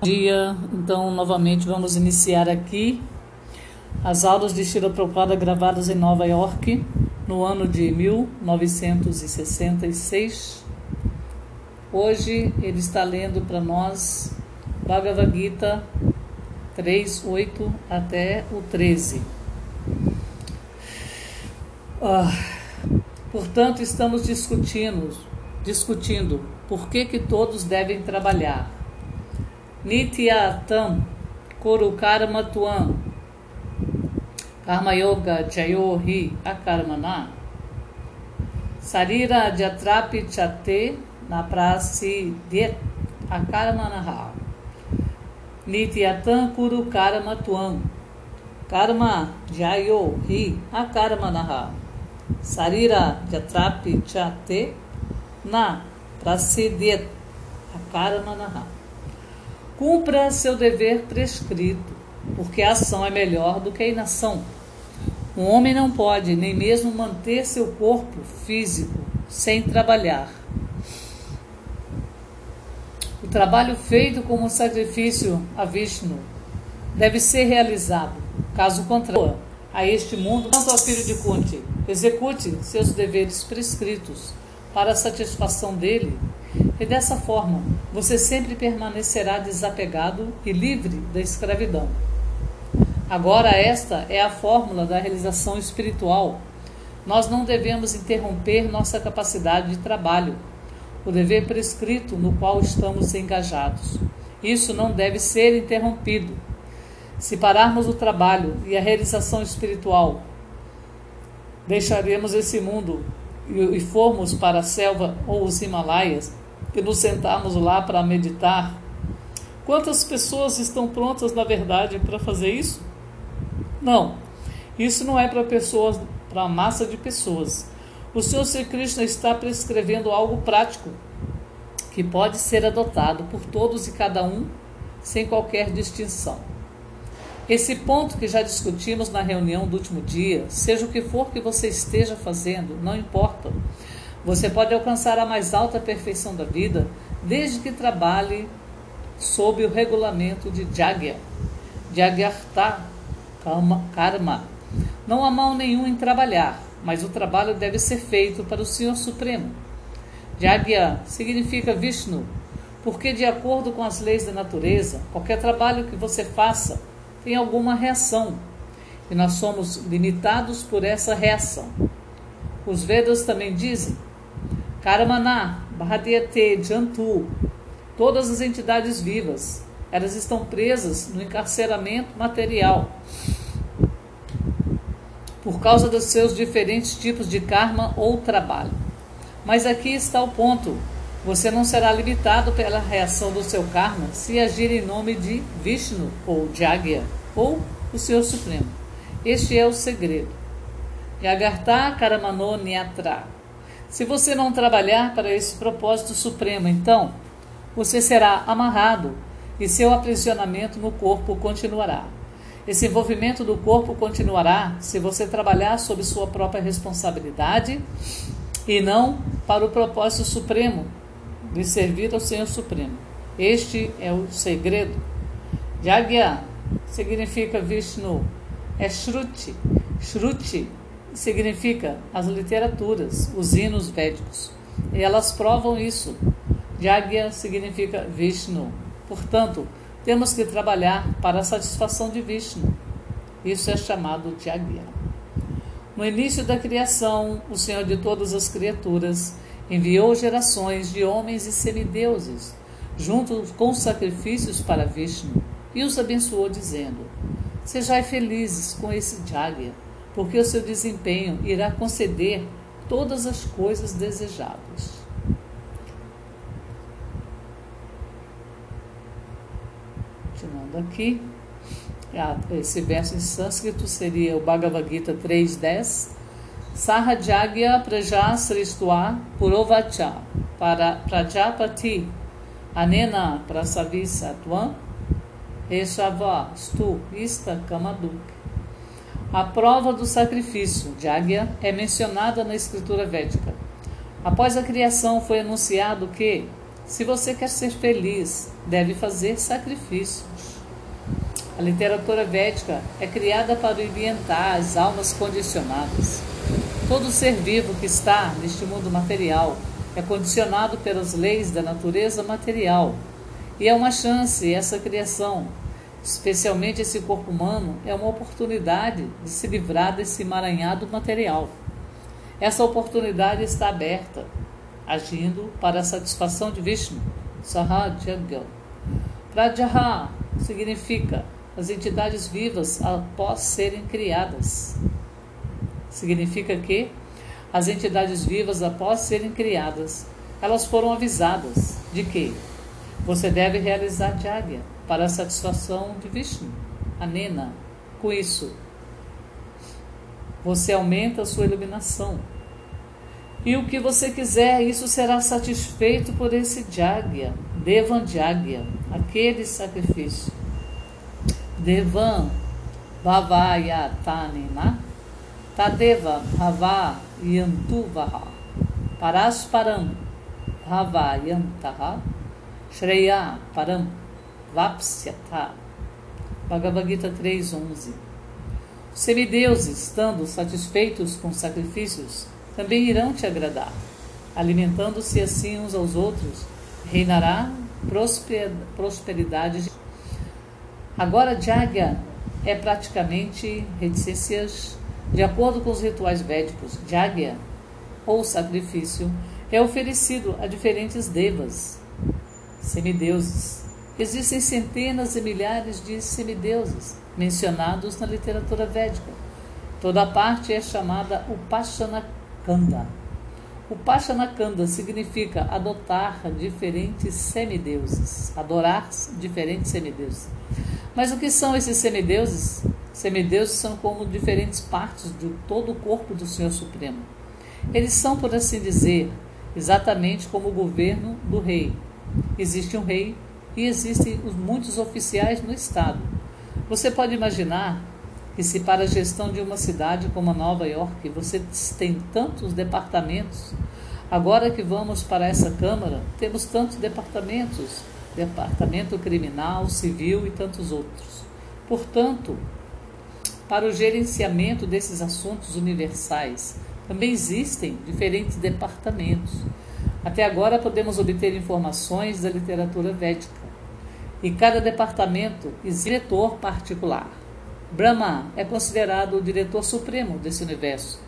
Bom dia, então novamente vamos iniciar aqui as aulas de Shira Prabhupada gravadas em Nova York no ano de 1966. Hoje ele está lendo para nós Bhagavad Gita 3, 8 até o 13. Ah, portanto, estamos discutindo, discutindo por que, que todos devem trabalhar Nityatam Tuam. Karma Yoga Jayo Hi Akarmana Sarira Jatrapi Chate Naprasi Det Akarmanaha Nityatam Tuam. Karma Jayo Hi Akarmanaha Sarira Jatrapi Chate Na Prasidet Akarmanaha Cumpra seu dever prescrito, porque a ação é melhor do que a inação. Um homem não pode nem mesmo manter seu corpo físico sem trabalhar. O trabalho feito como sacrifício a Vishnu deve ser realizado. Caso contrário, a este mundo, quanto ao filho de Kunti, execute seus deveres prescritos para a satisfação dele e dessa forma, você sempre permanecerá desapegado e livre da escravidão. Agora, esta é a fórmula da realização espiritual. Nós não devemos interromper nossa capacidade de trabalho, o dever prescrito no qual estamos engajados. Isso não deve ser interrompido. Se pararmos o trabalho e a realização espiritual, deixaremos esse mundo e formos para a selva ou os Himalaias, e nos sentarmos lá para meditar, quantas pessoas estão prontas, na verdade, para fazer isso? Não. Isso não é para pessoas, para a massa de pessoas. O Senhor Sri Krishna está prescrevendo algo prático que pode ser adotado por todos e cada um sem qualquer distinção. Esse ponto que já discutimos na reunião do último dia, seja o que for que você esteja fazendo, não importa. Você pode alcançar a mais alta perfeição da vida desde que trabalhe sob o regulamento de Jagya, Jagyartha Karma. Não há mal nenhum em trabalhar, mas o trabalho deve ser feito para o Senhor Supremo. Jagya significa Vishnu, porque, de acordo com as leis da natureza, qualquer trabalho que você faça tem alguma reação, e nós somos limitados por essa reação. Os Vedas também dizem Karamana, Bhadiyate, Jantu, todas as entidades vivas, elas estão presas no encarceramento material por causa dos seus diferentes tipos de karma ou trabalho. Mas aqui está o ponto. Você não será limitado pela reação do seu karma se agir em nome de Vishnu ou Jagya ou o Senhor Supremo. Este é o segredo. Yagartha Karamano Nyatra. Se você não trabalhar para esse propósito supremo, então você será amarrado e seu aprisionamento no corpo continuará. Esse envolvimento do corpo continuará se você trabalhar sob sua própria responsabilidade e não para o propósito supremo de servir ao Senhor Supremo. Este é o segredo. Jagya significa Vishnu, é Shruti. Shruti significa as literaturas, os hinos védicos. E elas provam isso. Jagya significa Vishnu. Portanto, temos que trabalhar para a satisfação de Vishnu. Isso é chamado Jagya. No início da criação, o Senhor de todas as criaturas enviou gerações de homens e semideuses, junto com sacrifícios para Vishnu, e os abençoou, dizendo: Sejai felizes com esse Jagya porque o seu desempenho irá conceder todas as coisas desejadas. Continuando aqui, esse verso em sânscrito seria o Bhagavad Gita 3.10. Sahajagya Praja Sristva Purovacha para Prajapati Anena Prasavisatvam Eshava Stu Ista Kamaduk a prova do sacrifício de águia é mencionada na escritura védica. Após a criação, foi anunciado que Se você quer ser feliz, deve fazer sacrifícios. A literatura védica é criada para orientar as almas condicionadas. Todo ser vivo que está neste mundo material é condicionado pelas leis da natureza material. E é uma chance essa criação, especialmente esse corpo humano, é uma oportunidade de se livrar desse emaranhado material. Essa oportunidade está aberta agindo para a satisfação de Vishnu, Sahajagya. Prajaha significa as entidades vivas após serem criadas. Significa que as entidades vivas após serem criadas, elas foram avisadas de que você deve realizar Jagya para a satisfação de Vishnu, Anena. Com isso, você aumenta a sua iluminação e o que você quiser, isso será satisfeito por esse Jagya, Devan Jagya, aquele sacrifício. Devan Bhavayatanina Tadeva Bhava Yantuvaha Parasparam Bhavayantaha Shreya Param Vapsyata Bhagavad Gita 3.11 Os semideuses, estando satisfeitos com sacrifícios, também irão te agradar. Alimentando-se assim uns aos outros, reinará prosperidade. Agora, Jagya é praticamente reticências de acordo com os rituais védicos. Jagya, ou sacrifício, é oferecido a diferentes devas, semideuses. Existem centenas e milhares de semideuses mencionados na literatura védica. Toda parte é chamada Upasana Kanda. O Pachanakanda significa adotar diferentes semideuses, adorar diferentes semideuses. Mas o que são esses semideuses? Semideuses são como diferentes partes de todo o corpo do Senhor Supremo. Eles são, por assim dizer, exatamente como o governo do rei. Existe um rei e existem muitos oficiais no Estado. Você pode imaginar que se para a gestão de uma cidade como Nova York você tem tantos departamentos, agora que vamos para essa Câmara, temos tantos departamentos, departamento criminal, civil e tantos outros. Portanto, para o gerenciamento desses assuntos universais, também existem diferentes departamentos. Até agora podemos obter informações da literatura védica. E cada departamento é diretor particular. Brahma é considerado o diretor supremo desse universo.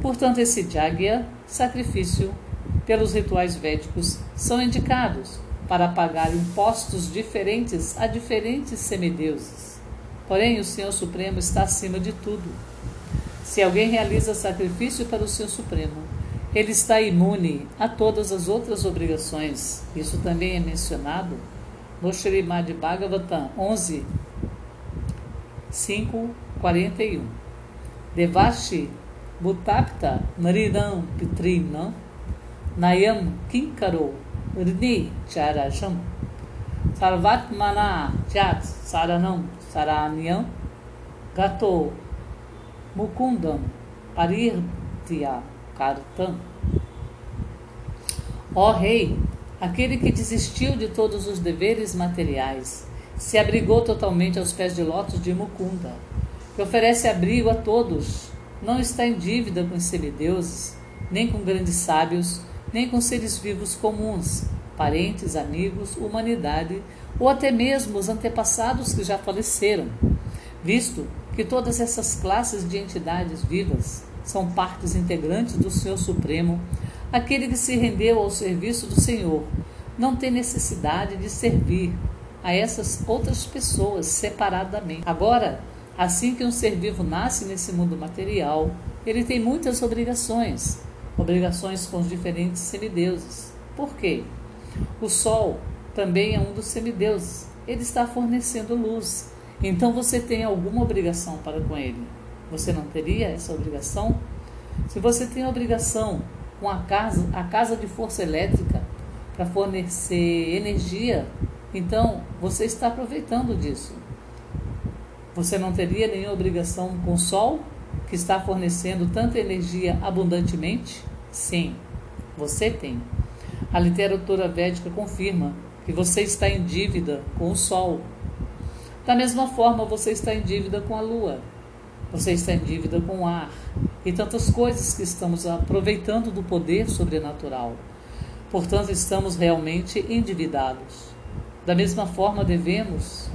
Portanto, esse Jagya, sacrifício, pelos rituais védicos, são indicados para pagar impostos diferentes a diferentes semideuses. Porém, o Senhor Supremo está acima de tudo. Se alguém realiza sacrifício para o Senhor Supremo, ele está imune a todas as outras obrigações. Isso também é mencionado no Srimad Bhagavatam 11, 5:41. Devashi Bhutapta Naridam Pitrinam Nayam Kinkaro Rini Charajam Sarvatmana Jat Saranam Saranyam Gato Mukundam Parirtya Kartam. Ó Rei, aquele que desistiu de todos os deveres materiais se abrigou totalmente aos pés de lótus de Mukunda, que oferece abrigo a todos, não está em dívida com os semideuses, nem com grandes sábios, nem com seres vivos comuns, parentes, amigos, humanidade, ou até mesmo os antepassados que já faleceram, visto que todas essas classes de entidades vivas são partes integrantes do Senhor Supremo, aquele que se rendeu ao serviço do Senhor, não tem necessidade de servir a essas outras pessoas separadamente. Agora, assim que um ser vivo nasce nesse mundo material, ele tem muitas obrigações, obrigações com os diferentes semideuses. Por quê? O Sol também é um dos semideuses. Ele está fornecendo luz. Então você tem alguma obrigação para com ele. Você não teria essa obrigação? Se você tem obrigação com a casa, a casa de força elétrica para fornecer energia então, você está aproveitando disso. Você não teria nenhuma obrigação com o Sol, que está fornecendo tanta energia abundantemente? Sim, você tem. A literatura védica confirma que você está em dívida com o Sol. Da mesma forma, você está em dívida com a Lua. Você está em dívida com o ar. E tantas coisas que estamos aproveitando do poder sobrenatural. Portanto, estamos realmente endividados. Da mesma forma, devemos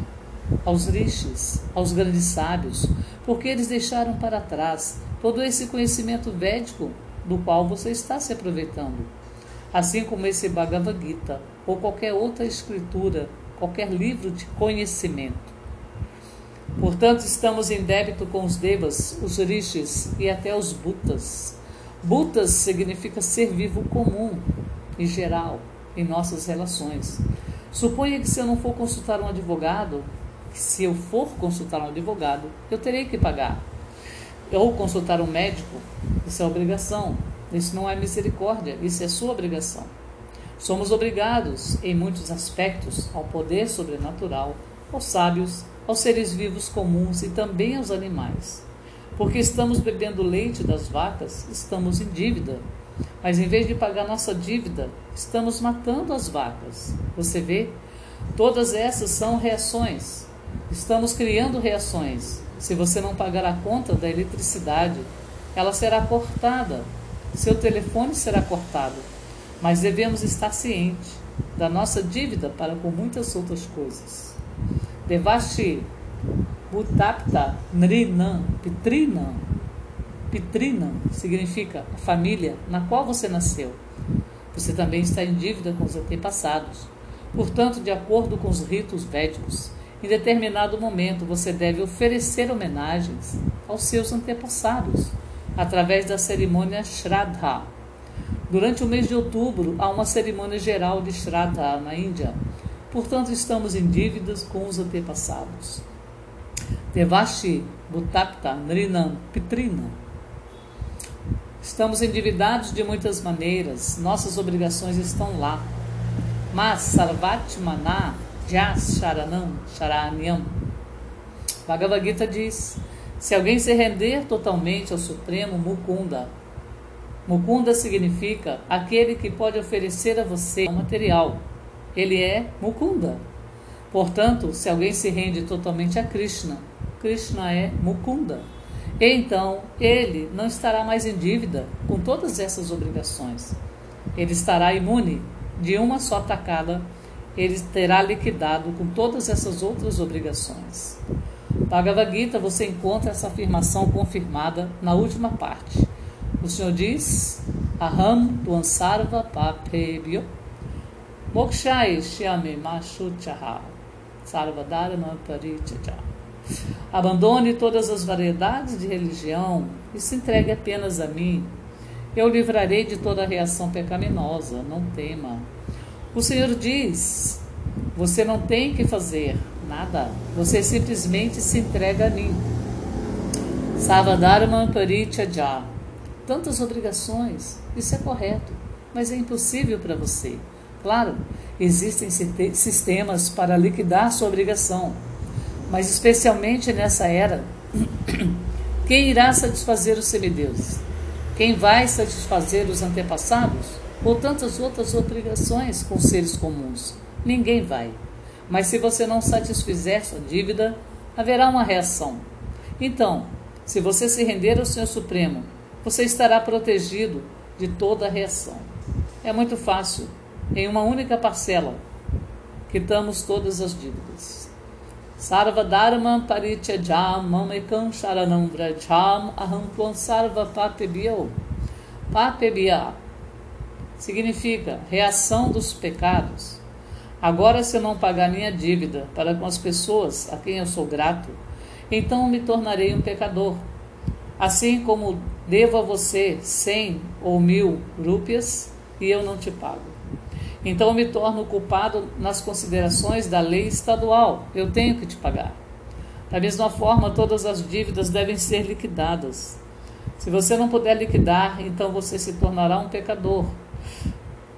aos rishis, aos grandes sábios, porque eles deixaram para trás todo esse conhecimento védico do qual você está se aproveitando assim como esse Bhagavad Gita ou qualquer outra escritura, qualquer livro de conhecimento. Portanto, estamos em débito com os devas, os rishis e até os butas. Butas significa ser vivo comum, em geral, em nossas relações. Suponha que se eu não for consultar um advogado, se eu for consultar um advogado, eu terei que pagar. Ou consultar um médico, isso é obrigação. Isso não é misericórdia, isso é sua obrigação. Somos obrigados, em muitos aspectos, ao poder sobrenatural, aos sábios, aos seres vivos comuns e também aos animais. Porque estamos bebendo leite das vacas, estamos em dívida. Mas em vez de pagar nossa dívida, estamos matando as vacas. Você vê? Todas essas são reações. Estamos criando reações. Se você não pagar a conta da eletricidade, ela será cortada seu telefone será cortado, mas devemos estar cientes da nossa dívida para com muitas outras coisas. Devasti Butapta Nrinam Pitrinam Pitrinam significa a família na qual você nasceu. Você também está em dívida com os antepassados. Portanto, de acordo com os ritos védicos, em determinado momento você deve oferecer homenagens aos seus antepassados através da cerimônia Shraddha. Durante o mês de outubro, há uma cerimônia geral de Shraddha na Índia. Portanto, estamos em dívidas com os antepassados. Devashi Bhutapta Nrinam Pitrina. Estamos endividados de muitas maneiras, nossas obrigações estão lá. Mas Sarvatmana Jas Sharanam Sharanyam. Bhagavad Gita diz: se alguém se render totalmente ao Supremo Mukunda, Mukunda significa aquele que pode oferecer a você material. Ele é Mukunda. Portanto, se alguém se rende totalmente a Krishna, Krishna é Mukunda. E então ele não estará mais em dívida com todas essas obrigações. Ele estará imune de uma só tacada, ele terá liquidado com todas essas outras obrigações. Bhagavad Gita você encontra essa afirmação confirmada na última parte. O Senhor diz: Aham tuansarva papebyo mokshai shyame mashuchaha sarvadharma parichaja. Abandone todas as variedades de religião e se entregue apenas a mim. Eu livrarei de toda reação pecaminosa, não tema. O Senhor diz: Você não tem que fazer Nada. Você simplesmente se entrega a mim. Savadharma Parichaja. Tantas obrigações. Isso é correto, mas é impossível para você. Claro, existem sistemas para liquidar sua obrigação, mas especialmente nessa era, quem irá satisfazer os semideuses? Quem vai satisfazer os antepassados? Ou tantas outras obrigações com seres comuns? Ninguém vai. Mas se você não satisfizer sua dívida, haverá uma reação. Então, se você se render ao Senhor Supremo, você estará protegido de toda reação. É muito fácil. Em uma única parcela, quitamos todas as dívidas. Sarva Dharma Parityajam Mamekam Sharanam Vrajam Aham Tvam Sarva Papebhyao. Papebhya significa reação dos pecados Agora, se eu não pagar minha dívida para com as pessoas a quem eu sou grato, então me tornarei um pecador. Assim como devo a você cem ou mil rúpias e eu não te pago. Então me torno culpado nas considerações da lei estadual. Eu tenho que te pagar. Da mesma forma, todas as dívidas devem ser liquidadas. Se você não puder liquidar, então você se tornará um pecador.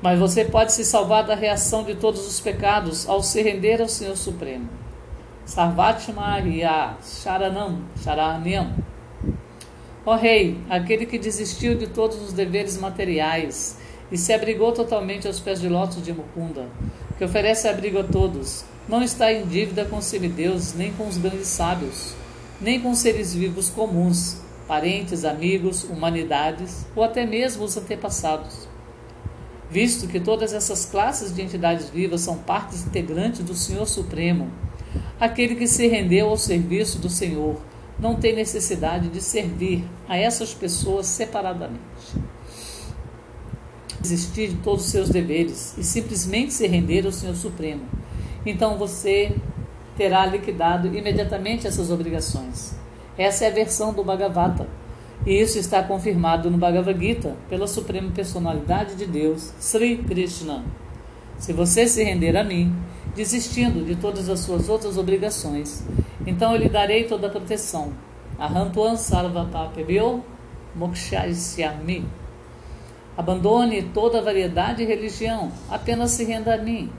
Mas você pode se salvar da reação de todos os pecados ao se render ao Senhor Supremo. Sarvatmariya Sharanam Sharanyam. Ó Rei, aquele que desistiu de todos os deveres materiais e se abrigou totalmente aos pés de lótus de Mukunda, que oferece abrigo a todos. Não está em dívida com os semideuses, nem com os grandes sábios, nem com seres vivos comuns, parentes, amigos, humanidades ou até mesmo os antepassados. Visto que todas essas classes de entidades vivas são partes integrantes do Senhor Supremo, aquele que se rendeu ao serviço do Senhor não tem necessidade de servir a essas pessoas separadamente desistir de todos os seus deveres e simplesmente se render ao Senhor Supremo. Então você terá liquidado imediatamente essas obrigações. Essa é a versão do Bhagavata. E isso está confirmado no Bhagavad Gita pela Suprema Personalidade de Deus, Sri Krishna. Se você se render a mim, desistindo de todas as suas outras obrigações, então eu lhe darei toda a proteção. Ahantuan sarvapapebyo mokshasyami. Abandone toda a variedade de religião, apenas se renda a mim.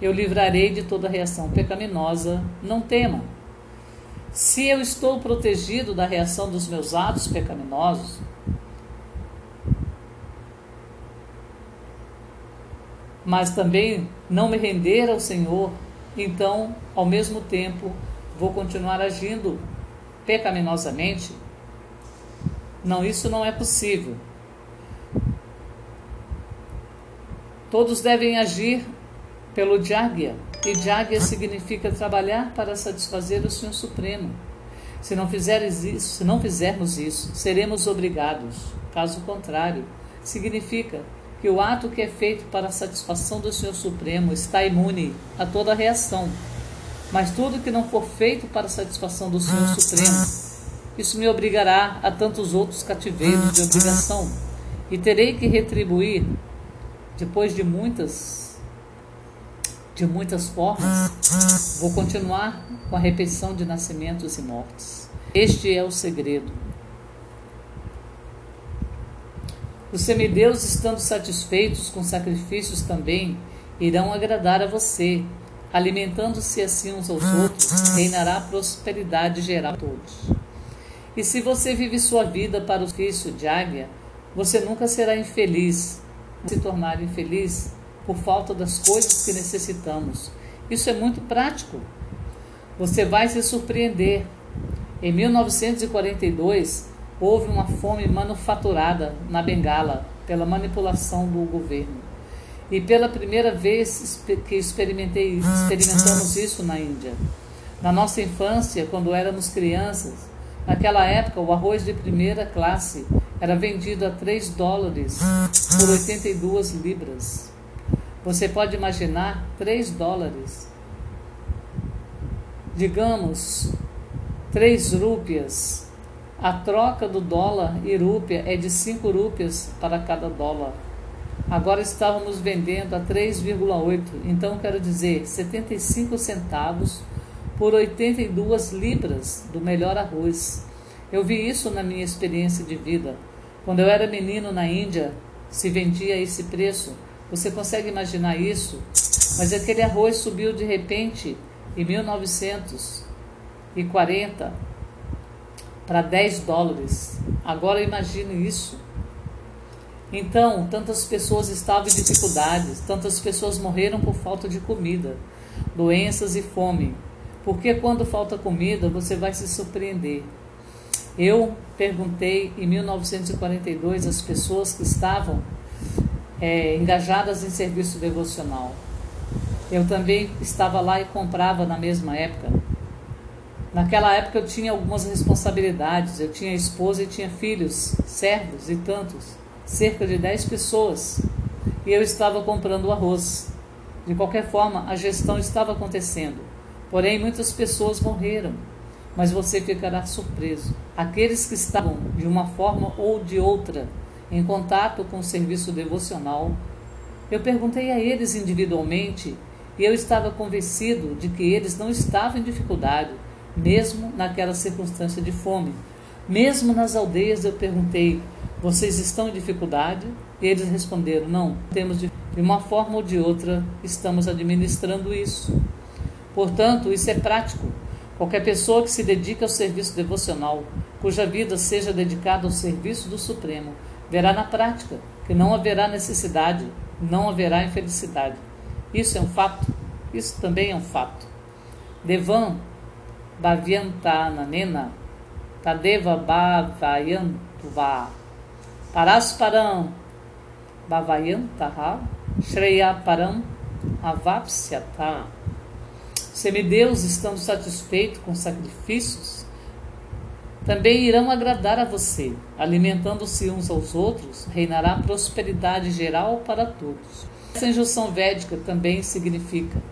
Eu livrarei de toda reação pecaminosa, não tema. Se eu estou protegido da reação dos meus atos pecaminosos, mas também não me render ao Senhor, então, ao mesmo tempo, vou continuar agindo pecaminosamente? Não, isso não é possível. Todos devem agir pelo Jagya, e Jagya significa trabalhar para satisfazer o Senhor Supremo. Se não, fizeres isso, se não fizermos isso, seremos obrigados. Caso contrário, significa que o ato que é feito para a satisfação do Senhor Supremo está imune a toda reação. Mas tudo que não for feito para a satisfação do Senhor Supremo, isso me obrigará a tantos outros cativeiros de obrigação, e terei que retribuir depois de muitas de muitas formas, vou continuar com a repetição de nascimentos e mortes. Este é o segredo. Os semideus, estando satisfeitos com sacrifícios também, irão agradar a você. Alimentando-se assim uns aos outros, reinará a prosperidade geral a todos. E se você vive sua vida para o ofício de águia, você nunca será infeliz, se tornar infeliz por falta das coisas que necessitamos. Isso é muito prático. Você vai se surpreender. Em 1942, houve uma fome manufaturada na Bengala pela manipulação do governo. E pela primeira vez que experimentei, experimentamos isso na Índia. Na nossa infância, quando éramos crianças, naquela época o arroz de primeira classe era vendido a 3 dólares por 82 libras. Você pode imaginar 3 dólares. Digamos, 3 rúpias. A troca do dólar e rúpia é de 5 rúpias para cada dólar. Agora estávamos vendendo a 3,8, então quero dizer 75 centavos por 82 libras do melhor arroz. Eu vi isso na minha experiência de vida. Quando eu era menino na Índia, se vendia a esse preço. Você consegue imaginar isso? Mas aquele arroz subiu de repente em 1940 para 10 dólares. Agora imagine isso. Então, tantas pessoas estavam em dificuldades, tantas pessoas morreram por falta de comida, doenças e fome. Porque quando falta comida, você vai se surpreender. Eu perguntei em 1942 às pessoas que estavam é, engajadas em serviço devocional. Eu também estava lá e comprava na mesma época. Naquela época eu tinha algumas responsabilidades. Eu tinha esposa e tinha filhos, servos e tantos, cerca de 10 pessoas. E eu estava comprando arroz. De qualquer forma, a gestão estava acontecendo. Porém, muitas pessoas morreram mas você ficará surpreso. Aqueles que estavam, de uma forma ou de outra, em contato com o serviço devocional, eu perguntei a eles individualmente e eu estava convencido de que eles não estavam em dificuldade, mesmo naquela circunstância de fome. Mesmo nas aldeias eu perguntei: vocês estão em dificuldade? E eles responderam: não, temos de, uma forma ou de outra estamos administrando isso. Portanto, isso é prático. Qualquer pessoa que se dedique ao serviço devocional, cuja vida seja dedicada ao serviço do Supremo, verá na prática que não haverá necessidade, não haverá infelicidade. Isso é um fato? Isso também é um fato. Devan Bhavyantananena Tadeva Bhavayantuva Parasparam Bhavayantaha Shreyaparam Avapsyata Semideus estando satisfeitos com sacrifícios, também irão agradar a você. Alimentando-se uns aos outros, reinará prosperidade geral para todos. Essa injunção védica também significa: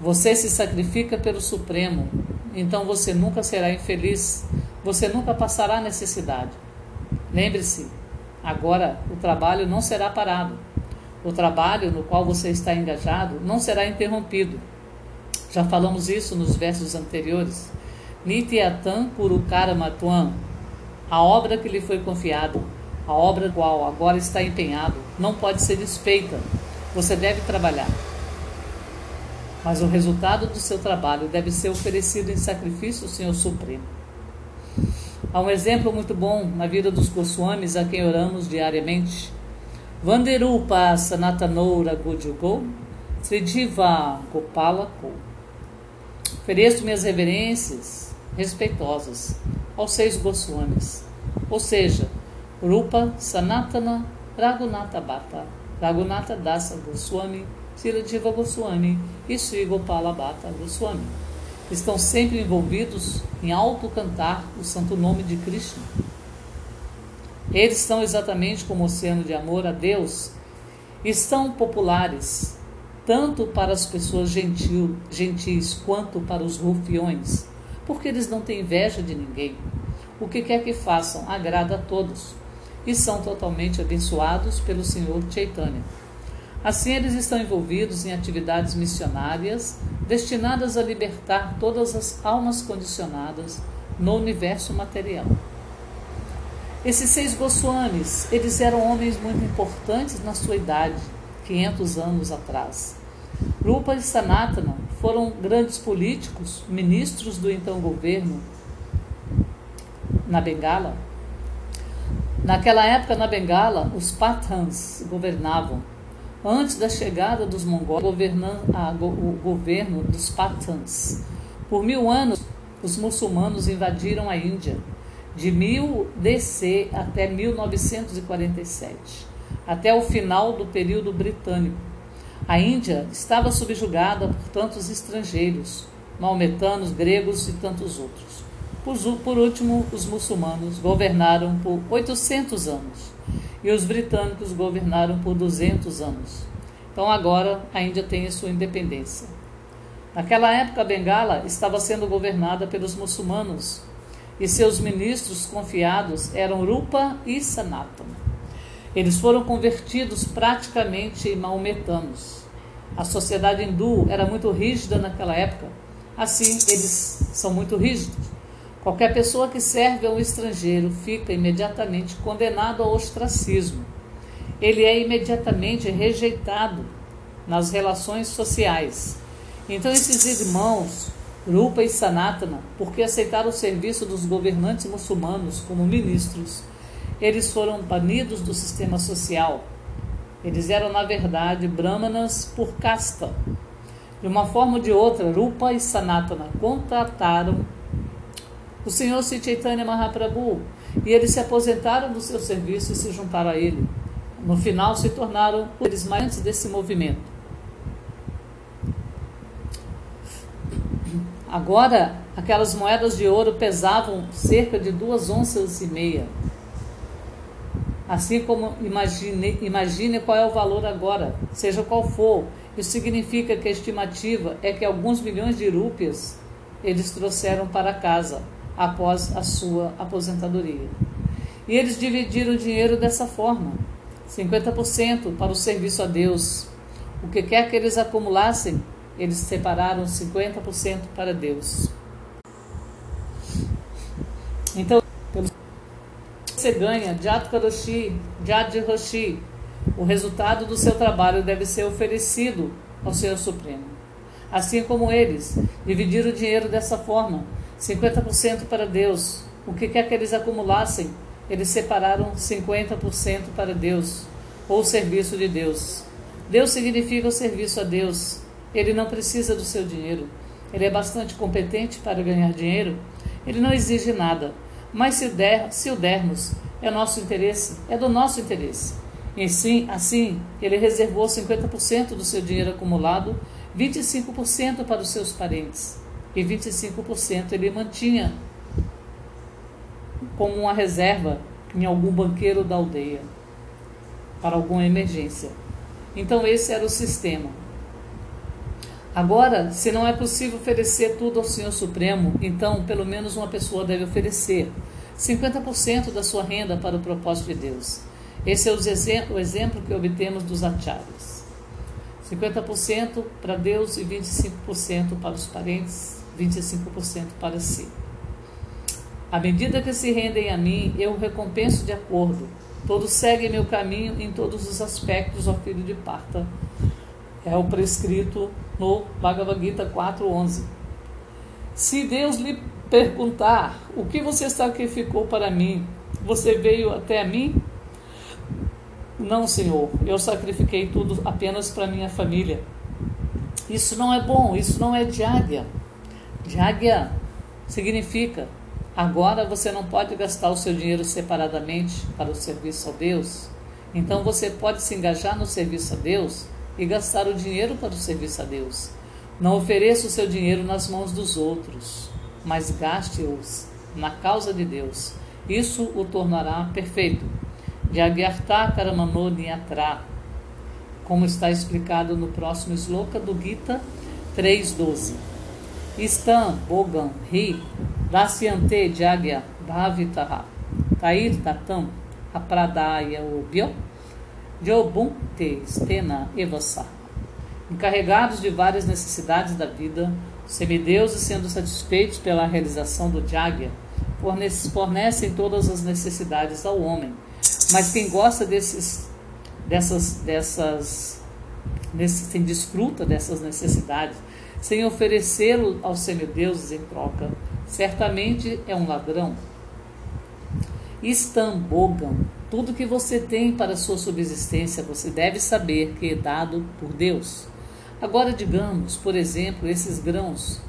você se sacrifica pelo Supremo, então você nunca será infeliz, você nunca passará necessidade. Lembre-se, agora o trabalho não será parado. O trabalho no qual você está engajado não será interrompido. Já falamos isso nos versos anteriores. Nityatan Kurukaramatuan, a obra que lhe foi confiada, a obra qual agora está empenhado, não pode ser desfeita. Você deve trabalhar. Mas o resultado do seu trabalho deve ser oferecido em sacrifício ao Senhor Supremo. Há um exemplo muito bom na vida dos Goswamis a quem oramos diariamente. Vanderupa Sanatanoura Gojugo Sridiva Gopala Ko. Ofereço minhas reverências respeitosas aos seis Goswamis, ou seja, Rupa Sanatana Raghunatha Bhatta, Raghunatha Dasa Goswami, Siradiva Goswami e Sri Gopala Bhatta Goswami. Estão sempre envolvidos em alto cantar o santo nome de Krishna. Eles estão exatamente como o oceano de amor a Deus, estão populares tanto para as pessoas gentil, gentis quanto para os rufiões, porque eles não têm inveja de ninguém. O que quer que façam agrada a todos e são totalmente abençoados pelo Senhor Chaitanya. Assim, eles estão envolvidos em atividades missionárias destinadas a libertar todas as almas condicionadas no universo material. Esses seis Goswamis, eles eram homens muito importantes na sua idade 500 anos atrás. Rupa e Sanatana foram grandes políticos, ministros do então governo na Bengala. Naquela época, na Bengala, os Pathans governavam. Antes da chegada dos mongóis, o governo dos Pathans. Por mil anos, os muçulmanos invadiram a Índia, de 1000 DC até 1947 até o final do período britânico. A Índia estava subjugada por tantos estrangeiros, maometanos, gregos e tantos outros. Por, último, os muçulmanos governaram por 800 anos e os britânicos governaram por 200 anos. Então agora a Índia tem sua independência. Naquela época, a Bengala estava sendo governada pelos muçulmanos e seus ministros confiados eram Rupa e Sanatana. Eles foram convertidos praticamente em maometanos. A sociedade hindu era muito rígida naquela época. Assim, eles são muito rígidos. Qualquer pessoa que serve a um estrangeiro fica imediatamente condenado ao ostracismo. Ele é imediatamente rejeitado nas relações sociais. Então, esses irmãos, Rupa e Sanatana, porque aceitaram o serviço dos governantes muçulmanos como ministros, eles foram banidos do sistema social. Eles eram, na verdade, brahmanas por casta. De uma forma ou de outra, Rupa e Sanatana contrataram o senhor Sri Chaitanya Mahaprabhu e eles se aposentaram do seu serviço e se juntaram a ele. No final, se tornaram os mais desse movimento. Agora, aquelas moedas de ouro pesavam cerca de duas onças e meia. Assim como imagine, imagine qual é o valor agora, seja qual for. Isso significa que a estimativa é que alguns milhões de rúpias eles trouxeram para casa após a sua aposentadoria. E eles dividiram o dinheiro dessa forma: 50% para o serviço a Deus. O que quer que eles acumulassem, eles separaram 50% para Deus. Então, você ganha Jat Karoshi, Jat Roshi, o resultado do seu trabalho deve ser oferecido ao Senhor Supremo. Assim como eles dividiram o dinheiro dessa forma, 50% para Deus. O que quer que eles acumulassem, eles separaram 50% para Deus. ou o serviço de Deus. Deus significa o serviço a Deus. Ele não precisa do seu dinheiro. Ele é bastante competente para ganhar dinheiro. Ele não exige nada. Mas se der, se o dermos, é nosso interesse, é do nosso interesse. E sim, assim, ele reservou 50% do seu dinheiro acumulado, 25% para os seus parentes e 25% ele mantinha como uma reserva em algum banqueiro da aldeia para alguma emergência. Então esse era o sistema. Agora, se não é possível oferecer tudo ao Senhor Supremo, então pelo menos uma pessoa deve oferecer 50% da sua renda para o propósito de Deus. Esse é o exemplo que obtemos dos acharyas. 50% para Deus e 25% para os parentes, 25% para si. À medida que se rendem a mim, eu recompenso de acordo. Todos seguem meu caminho em todos os aspectos, ó filho de Parta. É o prescrito no Bhagavad Gita 4.11. Se Deus lhe perguntar o que você sacrificou para mim, você veio até mim? Não, Senhor, eu sacrifiquei tudo apenas para minha família. Isso não é bom, isso não é de águia. Águia significa agora você não pode gastar o seu dinheiro separadamente para o serviço a Deus. Então você pode se engajar no serviço a Deus e gastar o dinheiro para o serviço a Deus. Não ofereça o seu dinheiro nas mãos dos outros, mas gaste-os na causa de Deus. Isso o tornará perfeito. Jagyartha Karamano Nyatra, como está explicado no próximo sloka do Gita 3.12. Istam Bogam Ri Dasyante Jagya Bhavitaha Tair Tatam Apradaya Ubyo Jobum Te Stena Evasa. Encarregados de várias necessidades da vida, semideuses sendo satisfeitos pela realização do Jagya fornecem todas as necessidades ao homem. Mas quem gosta desses, dessas, dessas, nesse, quem desfruta dessas necessidades, sem oferecê-lo aos semideuses em troca, certamente é um ladrão. Estambogam, tudo que você tem para sua subsistência, você deve saber que é dado por Deus. Agora digamos, por exemplo, esses grãos.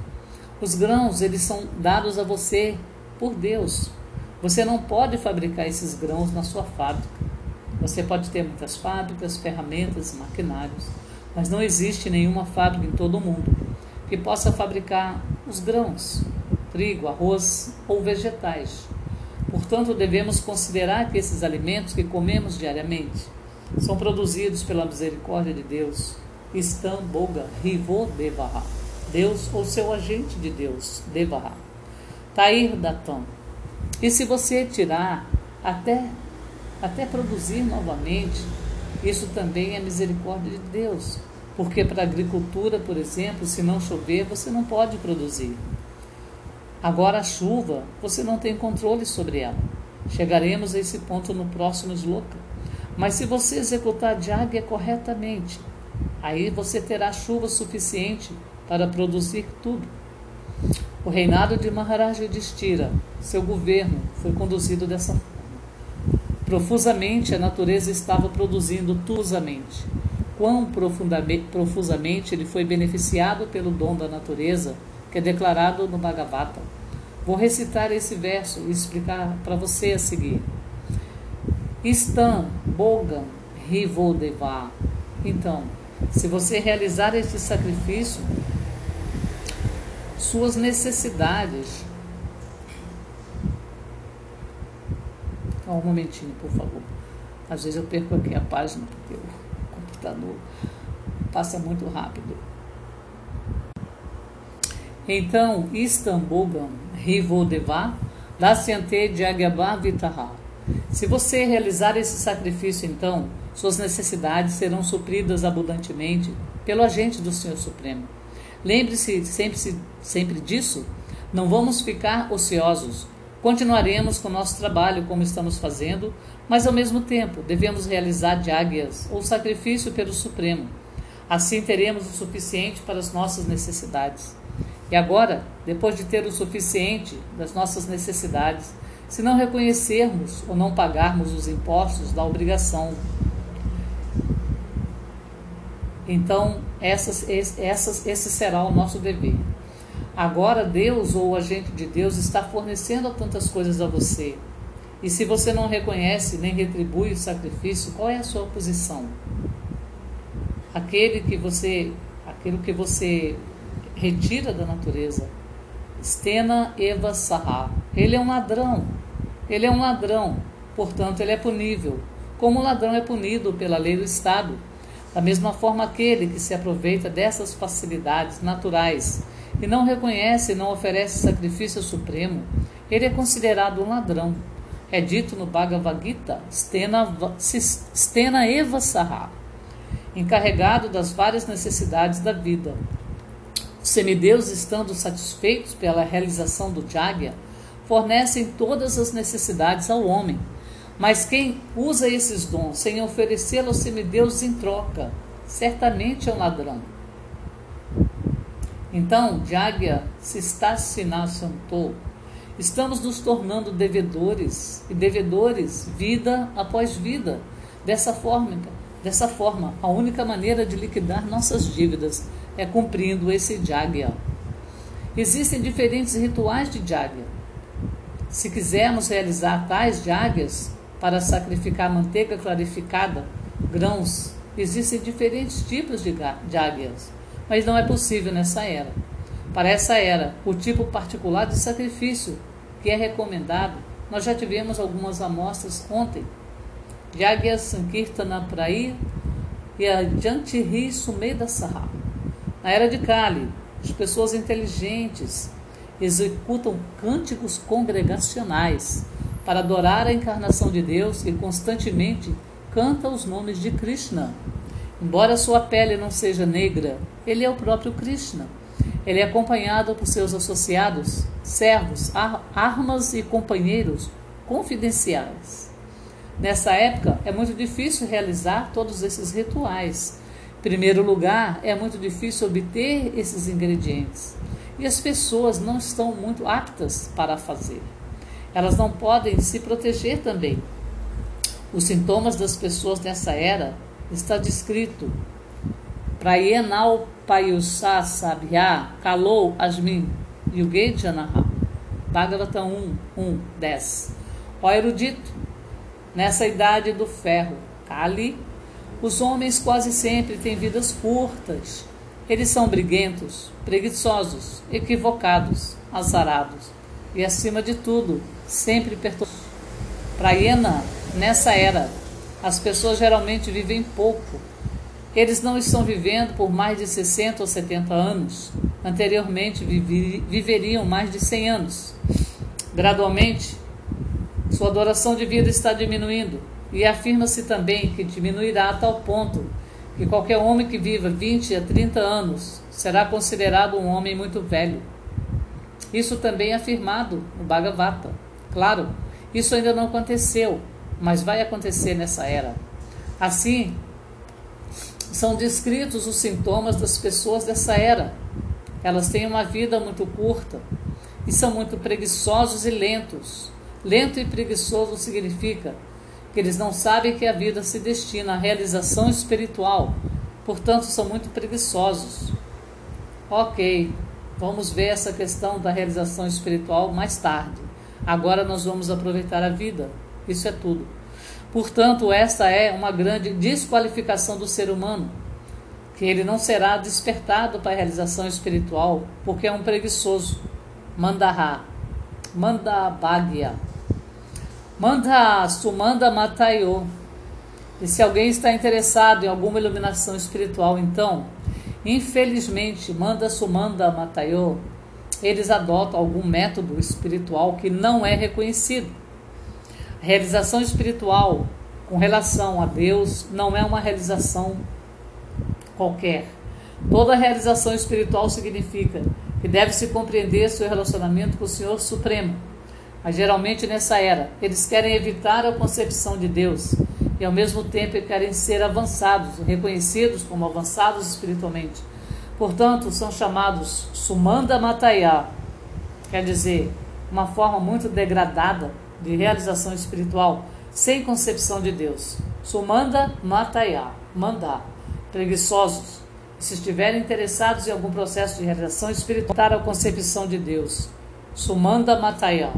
Os grãos, eles são dados a você por Deus. Você não pode fabricar esses grãos na sua fábrica. Você pode ter muitas fábricas, ferramentas, maquinários, mas não existe nenhuma fábrica em todo o mundo que possa fabricar os grãos, trigo, arroz ou vegetais. Portanto, devemos considerar que esses alimentos que comemos diariamente são produzidos pela misericórdia de Deus. Istam Boga Rivo. Deus ou seu agente de Deus, Devaha. Tair Datam e se você tirar até, até produzir novamente, isso também é misericórdia de Deus. Porque para a agricultura, por exemplo, se não chover, você não pode produzir. Agora a chuva, você não tem controle sobre ela. Chegaremos a esse ponto no próximo sloka. Mas se você executar a águia corretamente, aí você terá chuva suficiente para produzir tudo. O reinado de Maharaja Yudhishthira, seu governo, foi conduzido dessa forma. Profusamente a natureza estava produzindo tuzamente. Quão profusamente ele foi beneficiado pelo dom da natureza, que é declarado no Bhagavata. Vou recitar esse verso e explicar para você a seguir. Istam Bogam Rivodeva. Então, se você realizar este sacrifício, suas necessidades. um momentinho, por favor. Às vezes eu perco aqui a página porque o passa muito rápido. Então, Istambulgam Rivodeva Dasyante Jagyabha Vitaha. Se você realizar esse sacrifício, então, suas necessidades serão supridas abundantemente pelo agente do Senhor Supremo. Lembre-se sempre, sempre disso. Não vamos ficar ociosos. Continuaremos com o nosso trabalho como estamos fazendo, mas ao mesmo tempo devemos realizar diáguias ou sacrifício pelo Supremo. Assim teremos o suficiente para as nossas necessidades. E agora, depois de ter o suficiente das nossas necessidades, se não reconhecermos ou não pagarmos os impostos da obrigação, Então, essas, esse será o nosso dever. Agora, Deus ou o agente de Deus está fornecendo tantas coisas a você. E se você não reconhece nem retribui o sacrifício, qual é a sua posição? Aquele que você, aquilo que você retira da natureza. Stena Eva Sahar. Ele é um ladrão. Ele é um ladrão, portanto, ele é punível, como o ladrão é punido pela lei do Estado. Da mesma forma, aquele que se aproveita dessas facilidades naturais e não reconhece e não oferece sacrifício supremo, ele é considerado um ladrão. É dito no Bhagavad Gita, Stena, Stena Eva Saha, encarregado das várias necessidades da vida. Os semideus, estando satisfeitos pela realização do Jagya, fornecem todas as necessidades ao homem. Mas quem usa esses dons sem oferecê-los aos semideuses em troca, certamente é um ladrão. Então, Jagya se está Sinasanto, estamos nos tornando devedores e devedores vida após vida. Dessa forma, dessa forma, a única maneira de liquidar nossas dívidas é cumprindo esse Jagya. Existem diferentes rituais de Jagya. Se quisermos realizar tais jáguias para sacrificar manteiga clarificada, grãos, existem diferentes tipos de jáguias, mas não é possível nessa era. Para essa era, o tipo particular de sacrifício que é recomendado, nós já tivemos algumas amostras ontem. Jagya Sankirtana Praia e a Jantihi Sumeda Saha. Na era de Kali, as pessoas inteligentes executam cânticos congregacionais para adorar a encarnação de Deus e constantemente canta os nomes de Krishna. Embora sua pele não seja negra, ele é o próprio Krishna. Ele é acompanhado por seus associados, servos, ar armas e companheiros confidenciais. Nessa época, é muito difícil realizar todos esses rituais. Em primeiro lugar, é muito difícil obter esses ingredientes e as pessoas não estão muito aptas para fazer. Elas não podem se proteger também. Os sintomas das pessoas dessa era está descrito. Prayenal Payusa Sabya Kalou Asmin Yugejanaha Bhagavatam 1, 1, 10 Ó erudito, nessa idade do ferro, Kali, os homens quase sempre têm vidas curtas, eles são briguentos, preguiçosos, equivocados, azarados e, acima de tudo, sempre perturbados. Para Iena, nessa era, as pessoas geralmente vivem pouco. Eles não estão vivendo por mais de 60 ou 70 anos. Anteriormente viveriam mais de 100 anos. Gradualmente, sua duração de vida está diminuindo e afirma-se também que diminuirá a tal ponto que qualquer homem que viva 20 a 30 anos será considerado um homem muito velho. Isso também é afirmado no Bhagavata. Claro, isso ainda não aconteceu, mas vai acontecer nessa era. Assim, são descritos os sintomas das pessoas dessa era. Elas têm uma vida muito curta e são muito preguiçosos e lentos. Lento e preguiçoso significa que eles não sabem que a vida se destina à realização espiritual, portanto são muito preguiçosos. Ok, vamos ver essa questão da realização espiritual mais tarde. Agora nós vamos aproveitar a vida. Isso é tudo. Portanto, esta é uma grande desqualificação do ser humano, que ele não será despertado para a realização espiritual, porque é um preguiçoso. Mandabhagya. Manda Sumanda Matayo. E se alguém está interessado em alguma iluminação espiritual, então, infelizmente, Manda Sumanda Matayo, eles adotam algum método espiritual que não é reconhecido. A realização espiritual com relação a Deus não é uma realização qualquer. Toda realização espiritual significa que deve se compreender seu relacionamento com o Senhor Supremo mas geralmente nessa era, eles querem evitar a concepção de Deus e ao mesmo tempo querem ser avançados, reconhecidos como avançados espiritualmente. Portanto, são chamados Sumanda Mataya, quer dizer, uma forma muito degradada de realização espiritual, sem concepção de Deus. Sumanda Mataya, mandar, preguiçosos, se estiverem interessados em algum processo de realização espiritual, a concepção de Deus. Sumanda Mataya.